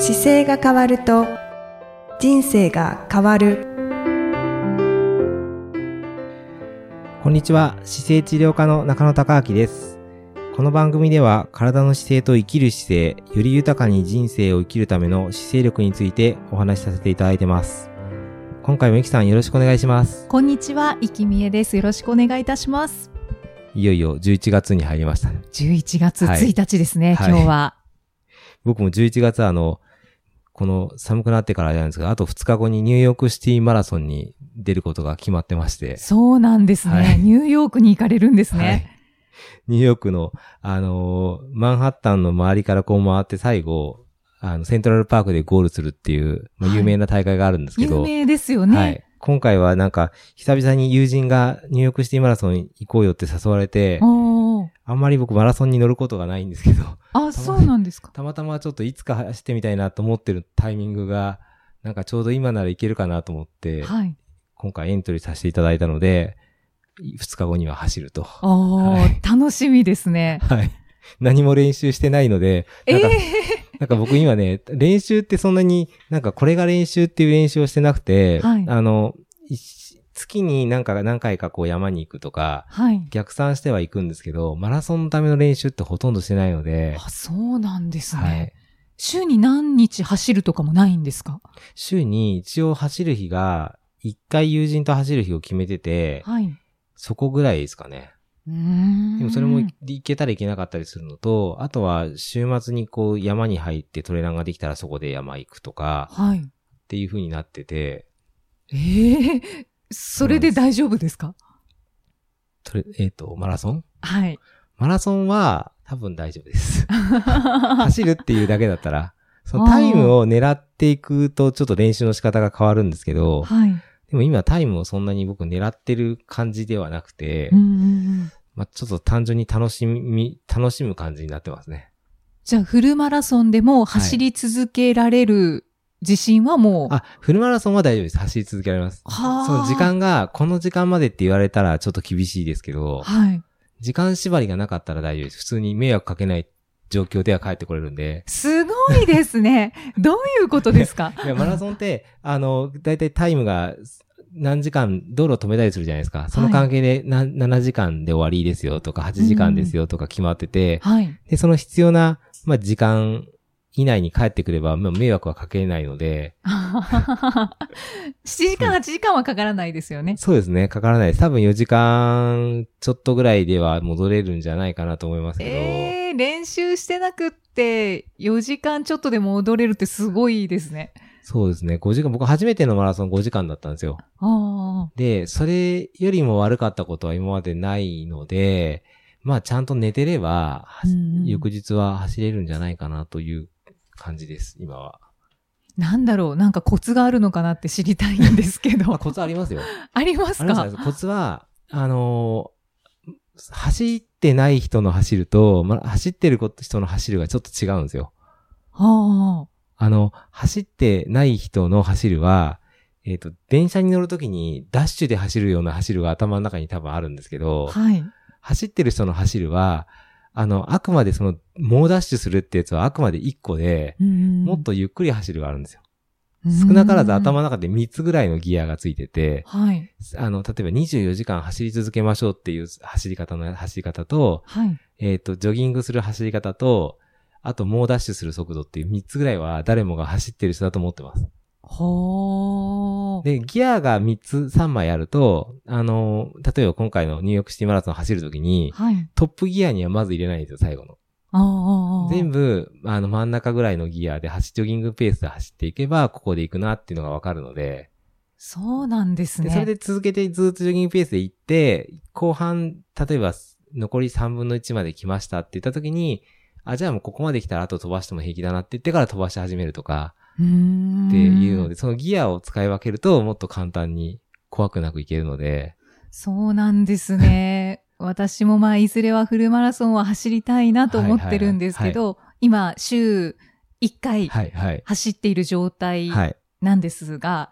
姿勢が変わると人生が変わる。こんにちは。姿勢治療科の中野孝明です。この番組では体の姿勢と生きる姿勢より豊かに人生を生きるための姿勢力についてお話しさせていただいてます。今回もゆきさんよろしくお願いします。こんにちは、いきみえです。よろしくお願いいたします。いよいよ11月に入りました11月はい1日ですね、はい。今日は。僕も11月はあのこの寒くなってからあれなんですが、あと2日後にニューヨークシティマラソンに出ることが決まってまして、そうなんですね、はい。ニューヨークに行かれるんですはい。ね。ニューヨークの、あのーマンハッタンの周りからこう回って最後、あの、セントラルパークでゴールするっていう、まあはい。有名な大会があるんですけど、有名ですよね。はい。今回はなんか、久々に友人がニューヨークシティマラソン行こうよって誘われて、あんまり僕マラソンに乗ることがないんですけど、あ、そうなんですか？たまたまちょっといつか走ってみたいなと思ってるタイミングが、なんかちょうど今ならいけるかなと思って、はい。今回エントリーさせていただいたので、2日後には走ると。おー、はい楽しみですね。はい。何も練習してないので、なんか、えなんか僕今ね、練習ってそんなに、なんかこれが練習っていう練習をしてなくて、はいあの、一月になんか何回かこう山に行くとか、はい。逆算しては行くんですけど、マラソンのための練習ってほとんどしてないので、あ、そうなんですね。はい。週に何日走るとかもないんですか？週に一応走る日が、一回友人と走る日を決めてて、はい。そこぐらいですかね。でもそれも行けたらいけなかったりするのと、あとは週末にこう山に入ってトレランができたらそこで山行くとか、はい。っていう風になってて、ええそれで大丈夫ですか？トレえっ、と、マラソン？はい。マラソンは多分大丈夫です。走るっていうだけだったら、そのタイムを狙っていくとちょっと練習の仕方が変わるんですけど、はい。でも今タイムをそんなに僕狙ってる感じではなくて、まあ、ちょっと単純に楽しみ、楽しむ感じになってますね。じゃあ、フルマラソンでも走り続けられる自信はもう、あ、フルマラソンは大丈夫です。走り続けられます。はあその時間が、この時間までって言われたらちょっと厳しいですけど、はい。時間縛りがなかったら大丈夫です。普通に迷惑かけない状況では帰ってこれるんで。すごいですね。どういうことですか？いや、マラソンって、あの、だいたいタイムが何時間、道路を止めたりするじゃないですか。その関係でな、7時間で終わりですよとか、8時間ですよとか決まってて、はい。で、その必要な、まあ、時間以内に帰ってくれば、まあ、迷惑はかけないので、7時間、8時間はかからないですよね。そうですね、かからないです。多分4時間ちょっとぐらいでは戻れるんじゃないかなと思いますけど、えー、練習してなくって、4時間ちょっとでも踊れるってすごいですね。そうですね、5時間、僕初めてのマラソン5時間だったんですよ。で、それよりも悪かったことは今までないので、まあちゃんと寝てれば、はうんうん翌日は走れるんじゃないかなという感じです、今は。なんだろう、なんかコツがあるのかなって知りたいんですけま あ、ど。コツありますよ。ありますか？コツは、あのー走ってない人の走ると、まあ、走ってる人の走るがちょっと違うんですよ。ああの、走ってない人の走るは、えっ、と、電車に乗るときにダッシュで走るような走るが頭の中に多分あるんですけあ。ど、はい。走ってる人の走るは、あの、あくまでその、猛ダッシュするってやつはあくまで1個で、ももっとゆっくり走るがあるんですよ。少なからず頭の中で3つぐらいのギアがついてて、はい。あの、例えば24時間走り続けましょうっていう走り方の走り方と、はい。えっ、と、ジョギングする走り方と、あと猛ダッシュする速度っていう3つぐらいは誰もが走ってる人だと思ってます。ほー。で、ギアが3つ3枚あると、あの、例えば今回のニューヨークシティマラソン走るときに、はい。トップギアにはまず入れないんですよ、最後の。全部、あの、真ん中ぐらいのギアで走、ジョギングペースで走っていけば、ここで行くなっていうのがわかるので、そうなんですで、ね。それで続けてずっとジョギングペースで行って、後半、例えば、残り3分の1まで来ましたって言った時に、あ、じゃあもうここまで来たらあと飛ばしても平気だなって言ってから飛ばし始めるとか、っていうので、そのギアを使い分けると、もっと簡単に怖くなくいけるので、そうなんですね。私もまあ、いずれはフルマラソンは走りたいなと思ってるんですけど、今、週1回はい、はい。走っている状態はい。なんですが、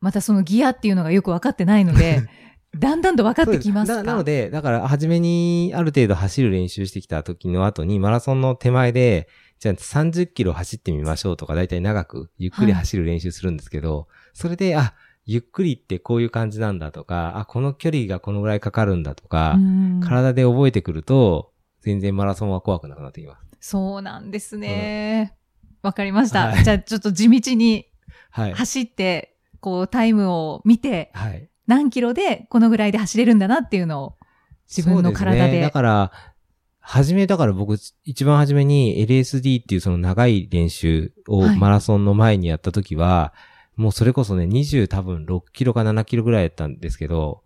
またそのギアっていうのがよく分かってないので、だんだんと分かってきますか？なので、だから、初めにある程度走る練習してきた時の後に、マラソンの手前で、じゃあ30キロ走ってみましょうとか、だいたい長く、ゆっくり走る練習するんですけど、それで、あ、ゆっくりってこういう感じなんだとか、あ、この距離がこのぐらいかかるんだとか、うん体で覚えてくると、全然マラソンは怖くなくなってきます。そうなんですね。わ、かりました。はいじゃあちょっと地道にはい。走って、こうタイムを見て、はい。何キロでこのぐらいで走れるんだなっていうのを自分の体で。そうすね、だから、初め、だから僕、一番初めに LSD っていうその長い練習をはい。マラソンの前にやった時は、もうそれこそね、20多分6キロか7キロぐらいやったんですけど、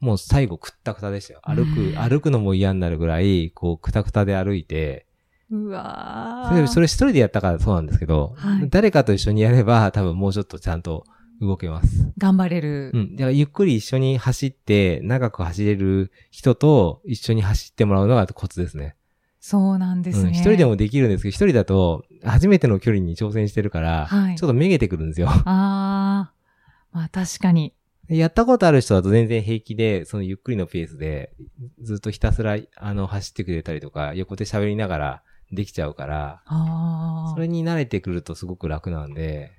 もう最後くったくたでしたよ。歩うん。く、歩くのも嫌になるぐらい、こう、くたくたで歩いて、うわそれ、ーそれ一人でやったからそうなんですけど、はい。誰かと一緒にやれば多分もうちょっとちゃんと動けます。頑張れる。うん。だからゆっくり一緒に走って、長く走れる人と一緒に走ってもらうのがコツですね。そうなんですね。うん。一人でもできるんですけど、一人だと初めての距離に挑戦してるから、はいちょっとめげてくるんですよ。ああ、まあ確かに。やったことある人だと全然平気で、そのゆっくりのペースで、ずっとひたすら、あの、走ってくれたりとか、横で喋りながらできちゃうから、ああそ。れに慣れてくるとすごく楽なんで、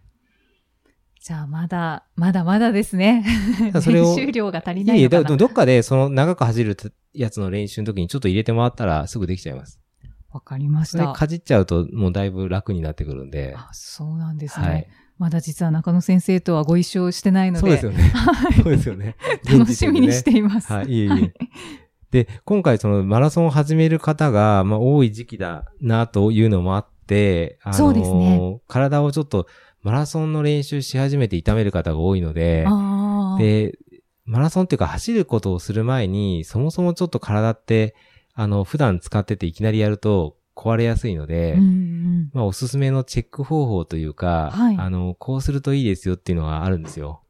じゃあまだ、まだまだですね。だそれを練習量が足りないのかな。だどっかでその長く走るやつの練習の時にちょっと入れてもらったらすぐできちゃいます。わかりました。かじっちゃうともうだいぶ楽になってくるんで。あそうなんですね。はい。まだ実は中野先生とはご一緒してないので。そうですよね。そうですよね。楽しみにしています。はい、いえいえ。で、今回そのマラソンを始める方が、まあ、多い時期だなというのもあって、あのーそうですね体をちょっとマラソンの練習し始めて痛める方が多いので、ああ。で、マラソンっていうか走ることをする前に、そもそもちょっと体って、あの、普段使ってていきなりやると壊れやすいので、うんうん。まあ、おすすめのチェック方法というか、はいあの、こうするといいですよっていうのがあるんですよ。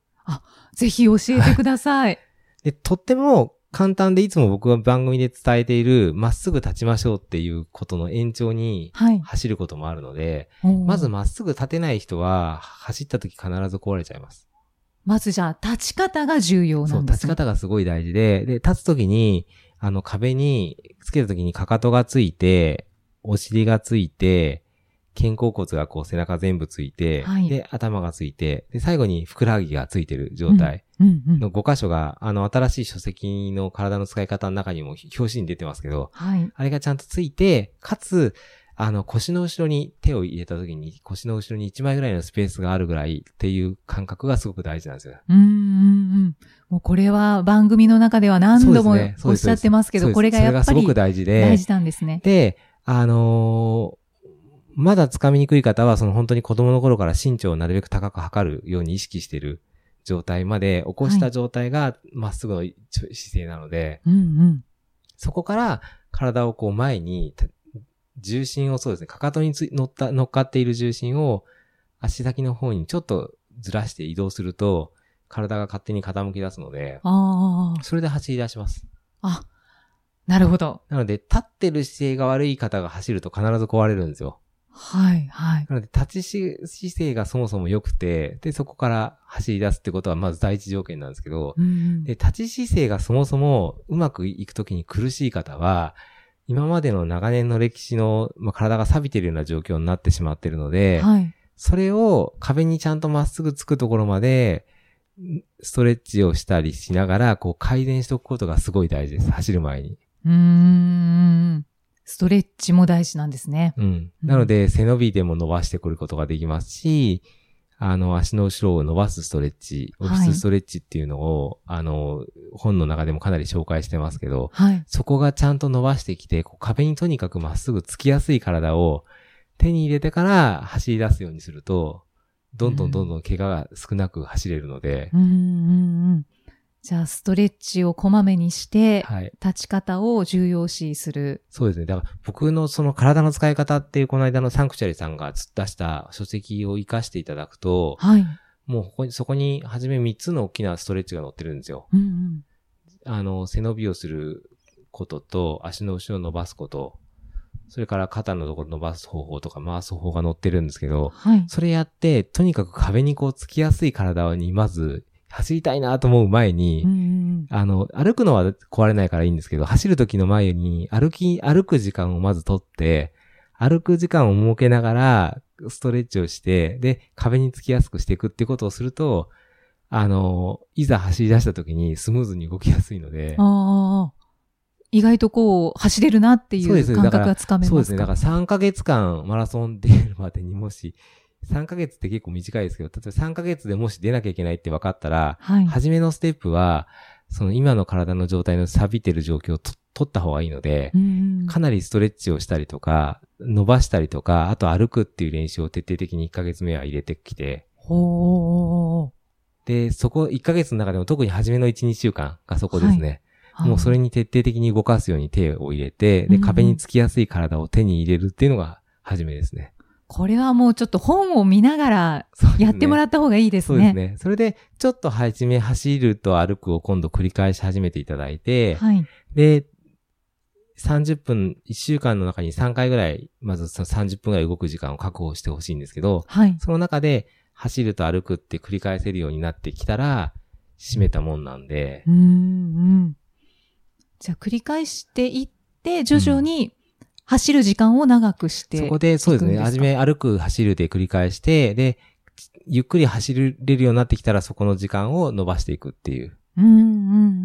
ぜひ教えてください。で、とっても簡単でいつも僕が番組で伝えている、まっすぐ立ちましょうっていうことの延長にはい。走ることもあるので、おーまずまっすぐ立てない人は、走った時必ず壊れちゃいます。まずじゃあ、立ち方が重要そうん立ちなですね。方がすごい大事で、で、立つ時に、あの壁につけた時にかかとがついて、お尻がついて、肩甲骨がこう背中全部ついて、はいで、頭がついて、で、最後にふくらはぎがついてる状態。の5箇所が、あの、新しい書籍の体の使い方の中にも表紙に出てますけど、はい。あれがちゃんとついて、かつ、あの、腰の後ろに手を入れた時に、腰の後ろに1枚ぐらいのスペースがあるぐらいっていう感覚がすごく大事なんですよ。うんうんうん。もうこれは番組の中では何度もおっしゃってますけど、これがやっぱりそれがすごく大事で、大事なんですね。で、あのーまだ掴みにくい方は、その本当に子供の頃から身長をなるべく高く測るように意識している状態まで起こした状態がまっすぐの姿勢なので、うんうん。そこから体をこう前に、た重心をそうですね、かかとに乗った、乗っかっている重心を足先の方にちょっとずらして移動すると、体が勝手に傾き出すので、あそれで走り出します。あ。あ、なるほど。なので、立ってる姿勢が悪い方が走ると必ず壊れるんですよ。はい、はい。なので、立ちし姿勢がそもそも良くて、で、そこから走り出すってことはまず第一条件なんですけど、うんうんで、立ち姿勢がそもそもうまくいくときに苦しい方は、今までの長年の歴史の、まあ、体が錆びてるような状況になってしまってるので、はい。それを壁にちゃんとまっすぐつくところまで、んストレッチをしたりしながら、こう改善しておくことがすごい大事です。走る前に。うーん。ストレッチも大事なんですね。うん。なので、背伸びでも伸ばしてくることができますし、あの、足の後ろを伸ばすストレッチ、オフィスストレッチっていうのを、あの、本の中でもかなり紹介してますけど、はい。そこがちゃんと伸ばしてきて、こう壁にとにかくまっすぐつきやすい体を手に入れてから走り出すようにすると、どんどんどんどん怪我が少なく走れるので、うんうんうん。じゃあ、ストレッチをこまめにして、はい。立ち方を重要視する。そうですね。だから僕のその体の使い方っていうこの間のサンクチュアリさんが出した書籍を活かしていただくと、はい。もうここに、そこに初め3つの大きなストレッチが載ってるんですよ。うんうん。あの、背伸びをすることと、足の後ろを伸ばすこと、それから肩のところ伸ばす方法とか回す方法が載ってるんですけど、はい。それやって、とにかく壁にこうつきやすい体にまず走りたいなと思う前に、うんうんあの、歩くのは壊れないからいいんですけど、走る時の前に歩き、歩く時間をまず取って、歩く時間を設けながら、ストレッチをして、で、壁につきやすくしていくってことをすると、あの、いざ走り出した時にスムーズに動きやすいので。意外とこう、走れるなっていう感覚がつかめますか？そうですね。だから3ヶ月間マラソン出るまでにもし、3ヶ月って結構短いですけど、例えば3ヶ月でもし出なきゃいけないって分かったら、はい。初めのステップは、その今の体の状態の錆びてる状況をと取った方がいいのでう、んかなりストレッチをしたりとか、伸ばしたりとか、あと歩くっていう練習を徹底的に1ヶ月目は入れてきて、ほー。で、そこ1ヶ月の中でも特に初めの1、2週間がそこですね。もうそれに徹底的に動かすように手を入れて、で、うん壁につきやすい体を手に入れるっていうのが初めですね。これはもうちょっと本を見ながらやってもらっった方がいいですそうですね。ね。それで、ちょっと初め走ると歩くを今度繰り返し始めていただいて、はい。で、30分、1週間の中に3回ぐらい、まずその30分ぐらい動く時間を確保してほしいんですけど、はい。その中で走ると歩くって繰り返せるようになってきたら、締めたもんなんでう、んうん。じゃあ繰り返していって、徐々に走る時間を長くして。そこで、そうですね、いくんですか？初め歩く、走るで繰り返して、で、ゆっくり走れるようになってきたら、そこの時間を伸ばしていくっていう。うんうんう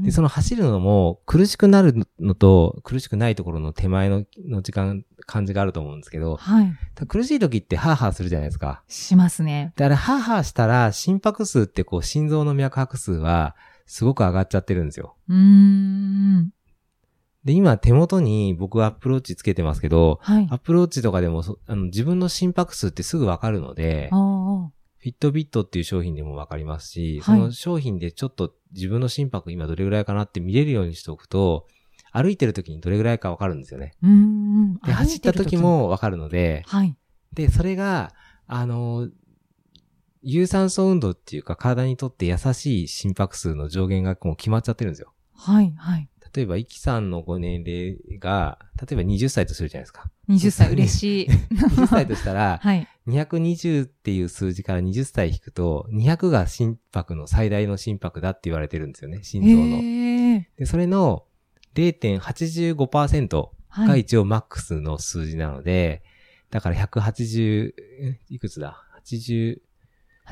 ん。で、その走るのも、苦しくなるのと、苦しくないところの手前のの時間、感じがあると思うんですけど、はい。苦しい時ってハーハーするじゃないですか。しますね。で、あれ、ハーハーしたら、心拍数ってこう、心臓の脈拍数は、すごく上がっちゃってるんですよ。うーん。で、今、手元に僕アップローチつけてますけど、はい。アップローチとかでもそあの自分の心拍数ってすぐわかるので。フィットビットっていう商品でもわかりますし、はいその商品でちょっと自分の心拍今どれぐらいかなって見れるようにしておくと、歩いてる時にどれぐらいかわかるんですよね。で、走った時。もわかるので、はい。で、それが、あの、有酸素運動っていうか体にとって優しい心拍数の上限がもう決まっちゃってるんですよ。はい。はい。例えば、イキさんのご年齢が、例えば20歳とするじゃないですか。20歳嬉しい。20歳としたら、はい。220っていう数字から20歳引くと、200が心拍の最大の心拍だって言われてるんですよね、心臓の。へえ。で、それの0.85%はい。が一応マックスの数字なので、だから180、えいくつだ ?80%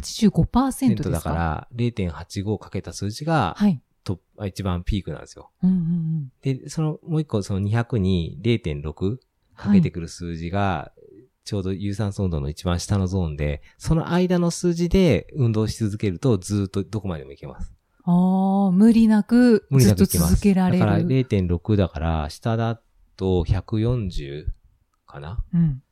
85%ですか？だから0.85かけた数字がはい。ト一番ピークなんですよ。うんうんうん。で、そのもう一個その200に0.6かけてくる数字が、ちょうど有酸素運動の一番下のゾーンで、その間の数字で運動し続けるとずーっとどこまでもいけます。ああ、無理なく無理ずっと。続けられる。だから0.6だから、下だと140かな？うん。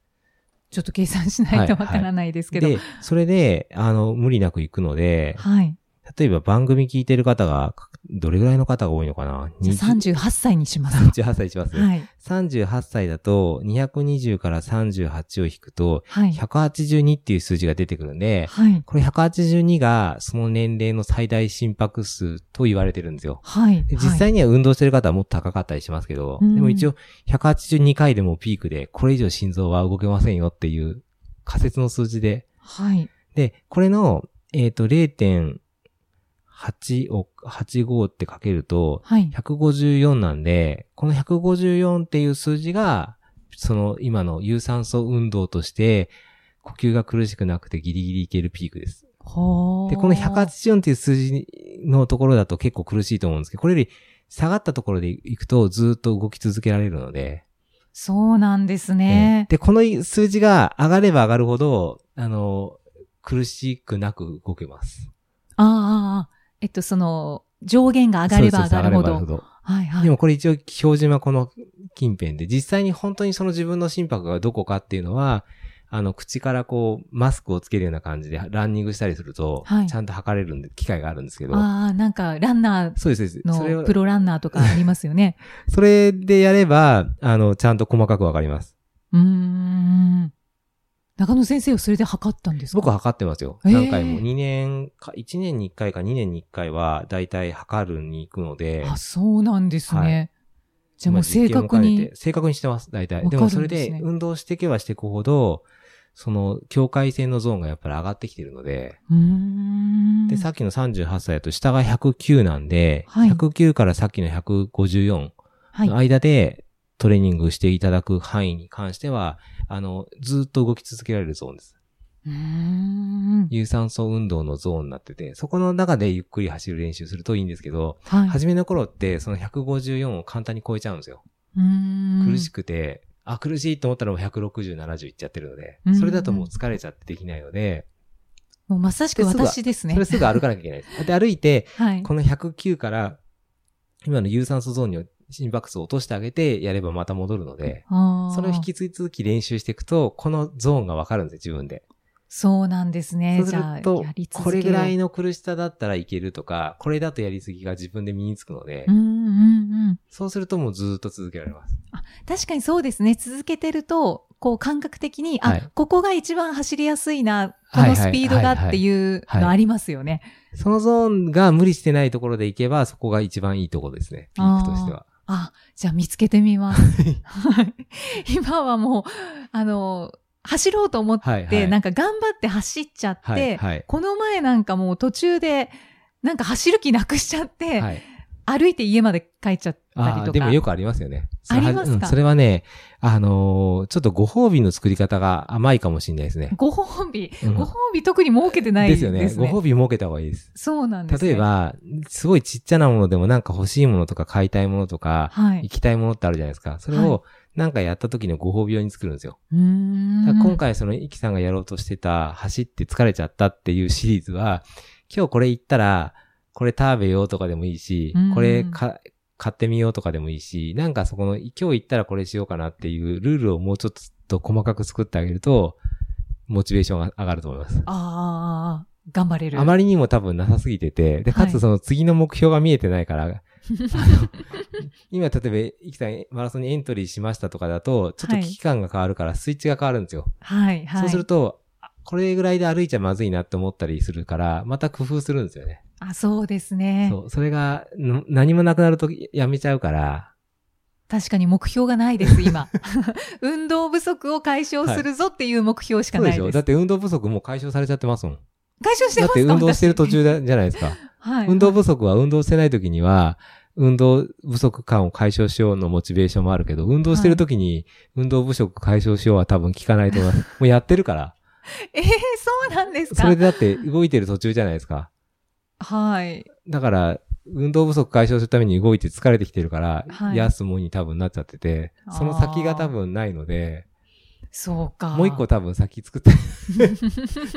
ちょっと計算しないとわからないですけど。で、それで、あの、無理なく行くので、はい。例えば番組聞いてる方が、どれぐらいの方が多いのかな？じゃあ20 38歳にします。38歳します、はい。38歳だと、220から38を引くと、はい。182っていう数字が出てくるんで、はい。これ182がその年齢の最大心拍数と言われてるんですよ。はい。で実際には運動してる方はもっと高かったりしますけど、うんでも一応182回でもピークで、これ以上心臓は動けませんよっていう仮説の数字で、はい。で、これの、えっ、と、0.8を、85ってかけると、はい。154なんで、この154っていう数字が、その今の有酸素運動として、呼吸が苦しくなくてギリギリいけるピークです。で、この184っていう数字のところだと結構苦しいと思うんですけど、これより下がったところで行くとずっと動き続けられるので、そうなんですね。で、この数字が上がれば上がるほど、あの、苦しくなく動けます。ああ、えっと、その、上限が上がれば上がるほど。そうはいはい。でもこれ一応標準はこの近辺で、実際に本当にその自分の心拍がどこかっていうのは、あの、口からこう、マスクをつけるような感じでランニングしたりすると、はいちゃんと測れるんで、機会があるんですけど、ああ、なんか、ランナーそうです、そうです。それをのプロランナーとかありますよね。それでやれば、あの、ちゃんと細かくわかります。うーん。中野先生はそれで測ったんですか？僕は測ってますよ。へー何回も。2年か、1年に1回か2年に1回は、だいたい測るに行くので、あ、そうなんですね。はいじゃあもう正確に。正確にしてます、大体。わかるんでもそれで運動していけばしていくほど、その境界線のゾーンがやっぱり上がってきてるので。で、さっきの38歳だと下が109なんで、はい109からさっきの154はいの。間でトレーニングしていただく範囲に関しては、あの、ずっと動き続けられるゾーンです。有酸素運動のゾーンになってて、そこの中でゆっくり走る練習するといいんですけど、はい。初めの頃ってその154を簡単に超えちゃうんですよ。苦しくて、あ、苦しいと思ったらもう160、70いっちゃってるのでうん、それだともう疲れちゃってできないので、もうまさしく私ですね。それすぐ歩かなきゃいけないです。で、歩いて、はい。この109から、今の有酸素ゾーンに心拍数を落としてあげてやればまた戻るので、それを引き続き練習していくと、このゾーンがわかるんですよ、自分で。そうなんですね。そうするとこれぐらいの。の苦しさだったらいけるとか、これだとやりすぎが自分で身につくのでう、んうんうん。そうするともうずーっと続けられます。確かにそうですね。続けてると、こう感覚的に、あ、はいここが一番走りやすいな、このスピードがっていうのありますよね。そのゾーンが無理してないところでいけば、そこが一番いいところですね。ピークとしては。あ、じゃあ見つけてみます。はい今はもう、あの、走ろうと思って、はいはいなんか頑張って走っちゃって、はい、はい。この前なんかもう途中で、なんか走る気なくしちゃって、はい。歩いて家まで帰っちゃったりとか。ああ、でもよくありますよね。それはありますか？うんそれはね、あのーちょっとご褒美の作り方が甘いかもしれないですね。ご褒美、うんご褒美特に設けてないでですすね。よね。ご褒美設けた方がいいです。そうなんですね。例え、ば、すごいちっちゃなものでもなんか欲しいものとか買いたいものとか、はい行。きたいものってあるじゃないですか。それはをなんかやった時のご褒美用に作るんですよ。今回そのイキさんがやろうとしてた走って疲れちゃったっていうシリーズは、今日これ行ったら、これ食べようとかでもいいしうん、これか買ってみようとかでもいいし、なんかそこの今日行ったらこれしようかなっていうルールをもうちょっと細かく作ってあげると、モチベーションが上がると思います。ああ、頑張れる。あまりにも多分なさすぎてて、で、かはいつその次の目標が見えてないから、あの今、例えば、イキさんマラソンにエントリーしましたとかだと、ちょっと危機感が変わるから、スイッチが変わるんですよ。はい、はい。そうすると、あこれぐらいで歩いちゃまずいなって思ったりするから、また工夫するんですよね。あ、そうですね。そう。それが、の何もなくなるとやめちゃうから、確かに目標がないです、今。運動不足を解消するぞっていう目標しかないです。でしょだって運動不足もう解消されちゃってますもん。解消してますか？だって運動してる途中じゃないですか。はい。運動不足は運動してない時には、運動不足感を解消しようのモチベーションもあるけど、運動してる時に運動不足解消しようは多分効かないと思います。もうやってるから。えー、そうなんですか？それでだって動いてる途中じゃないですか。はい。だから、運動不足解消するために動いて疲れてきてるから、はい休むに多分なっちゃってて、その先が多分ないので、そうか。もう一個多分先作って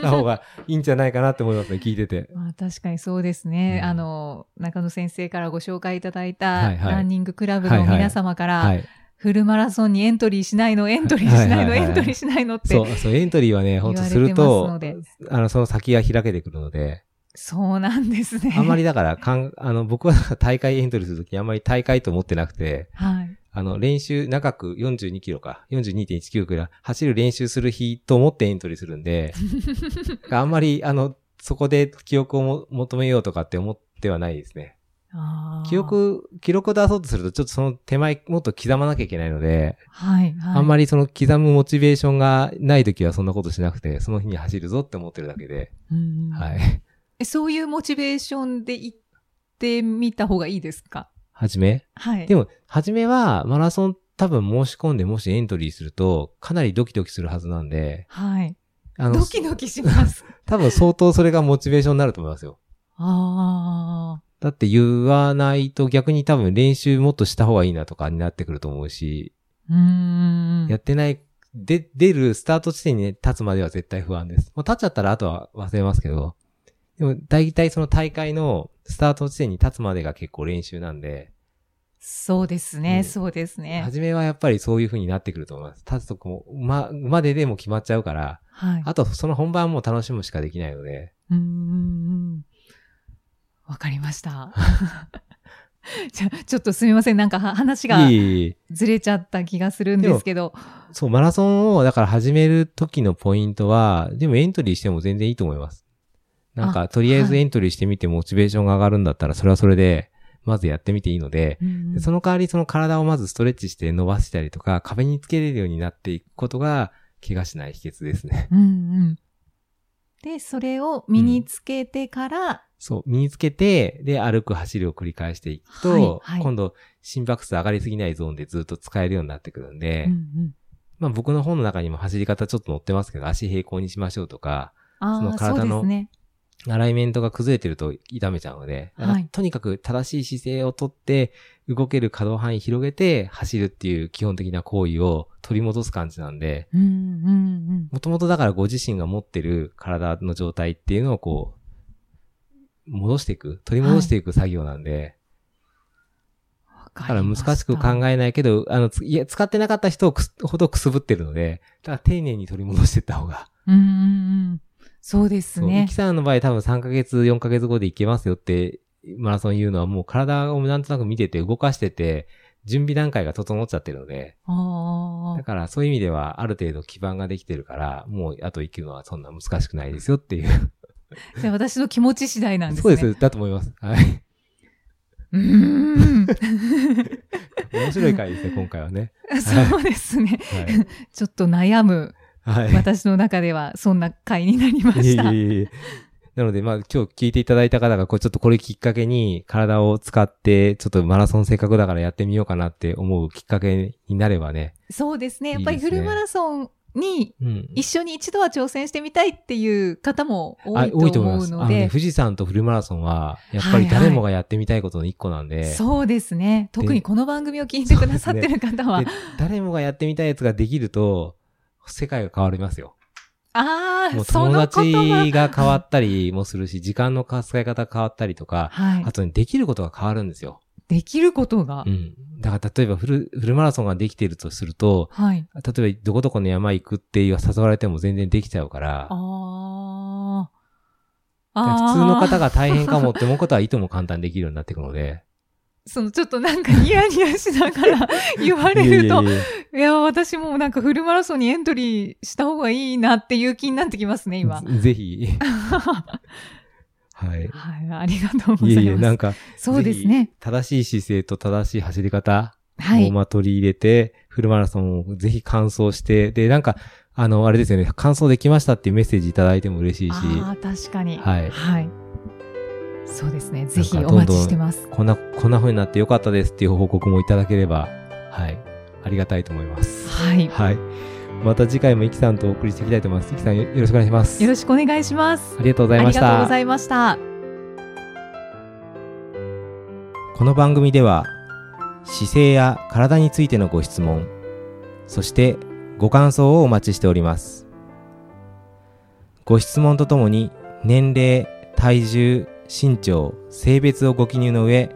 た方がいいんじゃないかなって思いますね、聞いてて。まあ、確かにそうですね。うんあの、中野先生からご紹介いただいた、ランニングクラブの皆様から、はい。フルマラソンにエントリーしないの、エントリーしないの、エントリーしないのってそう、そう、エントリーはね、ほんとすると。あの、その先が開けてくるので、そうなんですね。あんまりだから、かん、あの、僕は 大会エントリーするときあんまり大会と思ってなくて、はい。あの、練習、長く42キロか、42.195キロ走る練習する日と思ってエントリーするんで、あんまり、あの、そこで記憶をも求めようとかって思ってはないですね。記、憶、記録を出そうとすると、ちょっとその手前もっと刻まなきゃいけないので、はい、はい。あんまりその刻むモチベーションがないときはそんなことしなくて、その日に走るぞって思ってるだけで、うんはい。えそういうモチベーションで行ってみた方がいいですか？はじめ？はい。でも、はじめはマラソン多分申し込んでもしエントリーすると、かなりドキドキするはずなんで、はい。あのド、キドキします。多分相当それがモチベーションになると思いますよ。あだって言わないと逆に多分練習もっとした方がいいなとかになってくると思うし、あ。うーん。やってない、で、出るスタート地点に立つまでは絶対不安です。もう立っちゃったらあとは忘れますけど、でも大体その大会のスタート地点に立つまでが結構練習なんで、そうですね、うんそうですね。初めはやっぱりそういう風になってくると思います。立つとこも、ま、まででも決まっちゃうから、はい。あとその本番も楽しむしかできないので、うーん。わかりました。じゃ、ちょっとすみません。なんかは話がずれちゃった気がするんですけど。そう、マラソンをだから始める時のポイントは、でもエントリーしても全然いいと思います。なんか、あとりあえずはいエントリーしてみてモチベーションが上がるんだったら、それはそれで、まずやってみていいので、うんでその代わりその体をまずストレッチして伸ばしたりとか、壁につけれるようになっていくことが、怪我しない秘訣ですね。うんうん。で、それを身につけてから、そう、身につけて、で、歩く、走るを繰り返していくと、はいはい今度、心拍数上がりすぎないゾーンでずっと使えるようになってくるんで、うんうんまあ僕の本の中にも走り方ちょっと載ってますけど、足平行にしましょうとか、その体の。アライメントが崩れてると痛めちゃうので、はいとにかく正しい姿勢をとって、動ける可動範囲広げて走るっていう基本的な行為を取り戻す感じなんで。もともとだからご自身が持ってる体の状態っていうのをこう、戻していく、取り戻していく作業なんで、わだから難しくえ考えないけど、あの、ついや、使ってなかった人ほどくすぶってるので、だから丁寧に取り戻していった方が。うんうんうん。そうですねイキ。さんの場合多分3ヶ月、4ヶ月後でいけますよって、マラソン言うのはもう体をなんとなく見てて動かしてて、準備段階が整っちゃってるので、あだからそういう意味ではある程度基盤ができてるから、もうあと生きるのはそんな難しくないですよっていう。あ。じゃあ私の気持ち次第なんですね。そうです、だと思います。はい。うーん。面白い回ですね、今回はね。そうですね。ちょっと悩む、はい。はい。私の中ではそんな回になりまいえいした。えいえ。なので、まあ今日聞いていただいた方が、こうちょっとこれきっかけに体を使って、ちょっとマラソンせっかくだからやってみようかなって思うきっかけになればね。そうですね。やっぱりいいですねフルマラソンにうん。一緒に一度は挑戦してみたいっていう方も多あいと多いと思います。思うのであのね、、富士山とフルマラソンは、やっぱり誰もがやってみたいことの一個なんで、そうですね。特にこの番組を聞いてくださってる方は、で誰もがやってみたいやつができると、世界が変わりますよ。ああ、もうその友達。が変わったりもするし、時間の使い方が変わったりとか、はいあ。とね、できることが変わるんですよ。できることが？う。ん。だから例えばフル、フルマラソンができているとすると、はい。例えばどこどこの山行くっていう誘われても全然できちゃうから、ああ。あー普通の方が大変かもって思うことはいとも簡単にできるようになっていくので。そのちょっとなんかニヤニヤしながら言われると、いいやいやいやや、私もなんかフルマラソンにエントリーした方がいいなっていう気になってきますね、今。ぜぜひ。はい。はい、ありがとうございます。いえいえ、なんか、そうですね。正しい姿勢と正しい走り方はい。をまあ取り入れて、フルマラソンをぜひ完走して、で、なんか、あの、あれですよね、完走できましたっていうメッセージいただいても嬉しいし、ああ、確かに。はいはい。そうですね。ぜひお待ちしてます。こんな、こんな風になってよかったですっていう報告もいただければ、はい、ありがたいと思います。はい。はい。また次回もイキさんとお送りしていきたいと思います。イキさんよよろしくお願いします。よろしくお願いします。ありがとうございました。ありがとうございました。この番組では姿勢や体についてのご質問そしてご感想をお待ちしておりますご質問とともに年齢体重身長性別をご記入の上